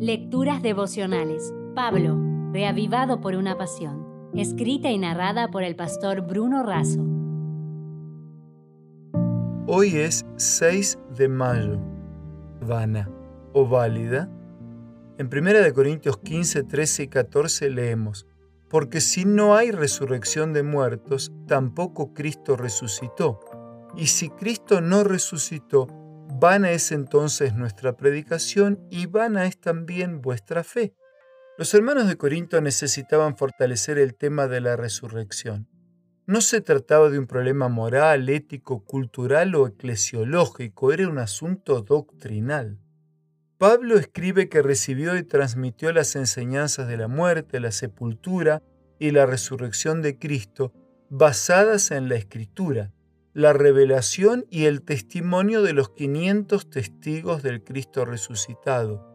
Lecturas devocionales. Pablo, reavivado por una pasión. Escrita y narrada por el pastor Bruno Razo. Hoy es 6 de mayo. Vana o válida. En 1 Corintios 15, 13 y 14 leemos, Porque si no hay resurrección de muertos, tampoco Cristo resucitó. Y si Cristo no resucitó, Vana es entonces nuestra predicación y vana es también vuestra fe. Los hermanos de Corinto necesitaban fortalecer el tema de la resurrección. No se trataba de un problema moral, ético, cultural o eclesiológico, era un asunto doctrinal. Pablo escribe que recibió y transmitió las enseñanzas de la muerte, la sepultura y la resurrección de Cristo basadas en la Escritura, la revelación y el testimonio de los 500 testigos del Cristo resucitado.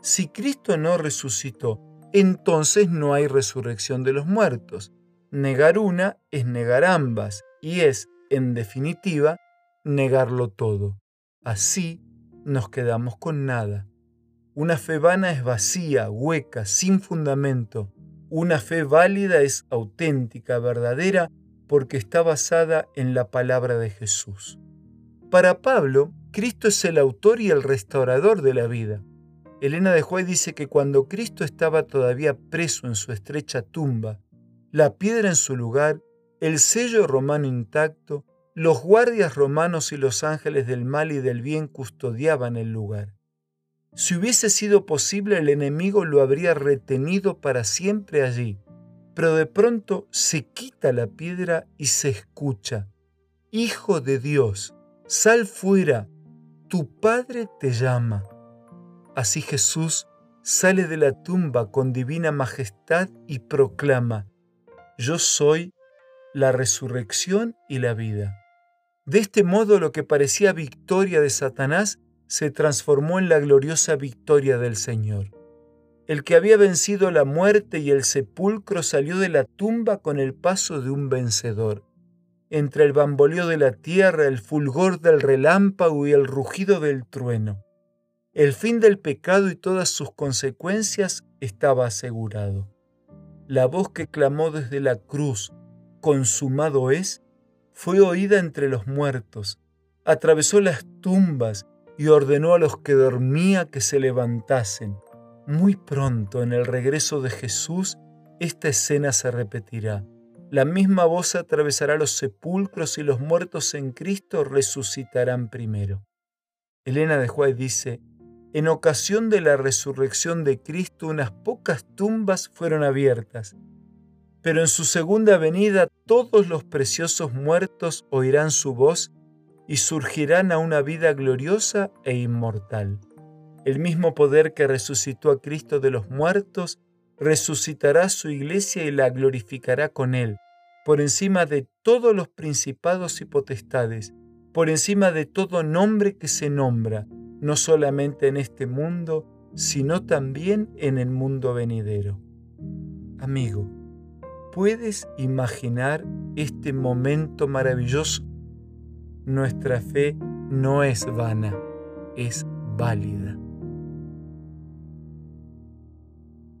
Si Cristo no resucitó, entonces no hay resurrección de los muertos. Negar una es negar ambas y es, en definitiva, negarlo todo. Así nos quedamos con nada. Una fe vana es vacía, hueca, sin fundamento. Una fe válida es auténtica, verdadera porque está basada en la palabra de Jesús. Para Pablo, Cristo es el autor y el restaurador de la vida. Elena de Juárez dice que cuando Cristo estaba todavía preso en su estrecha tumba, la piedra en su lugar, el sello romano intacto, los guardias romanos y los ángeles del mal y del bien custodiaban el lugar. Si hubiese sido posible, el enemigo lo habría retenido para siempre allí, pero de pronto se quita la piedra y se escucha, Hijo de Dios, sal fuera, tu Padre te llama. Así Jesús sale de la tumba con divina majestad y proclama, Yo soy la resurrección y la vida. De este modo lo que parecía victoria de Satanás se transformó en la gloriosa victoria del Señor. El que había vencido la muerte y el sepulcro salió de la tumba con el paso de un vencedor. Entre el bamboleo de la tierra, el fulgor del relámpago y el rugido del trueno. El fin del pecado y todas sus consecuencias estaba asegurado. La voz que clamó desde la cruz, consumado es, fue oída entre los muertos, atravesó las tumbas y ordenó a los que dormía que se levantasen muy pronto, en el regreso de Jesús, esta escena se repetirá. La misma voz atravesará los sepulcros y los muertos en Cristo resucitarán primero. Elena de Juárez dice, en ocasión de la resurrección de Cristo unas pocas tumbas fueron abiertas, pero en su segunda venida todos los preciosos muertos oirán su voz y surgirán a una vida gloriosa e inmortal. El mismo poder que resucitó a Cristo de los muertos resucitará su iglesia y la glorificará con él, por encima de todos los principados y potestades, por encima de todo nombre que se nombra, no solamente en este mundo, sino también en el mundo venidero. Amigo, ¿puedes imaginar este momento maravilloso? Nuestra fe no es vana, es válida.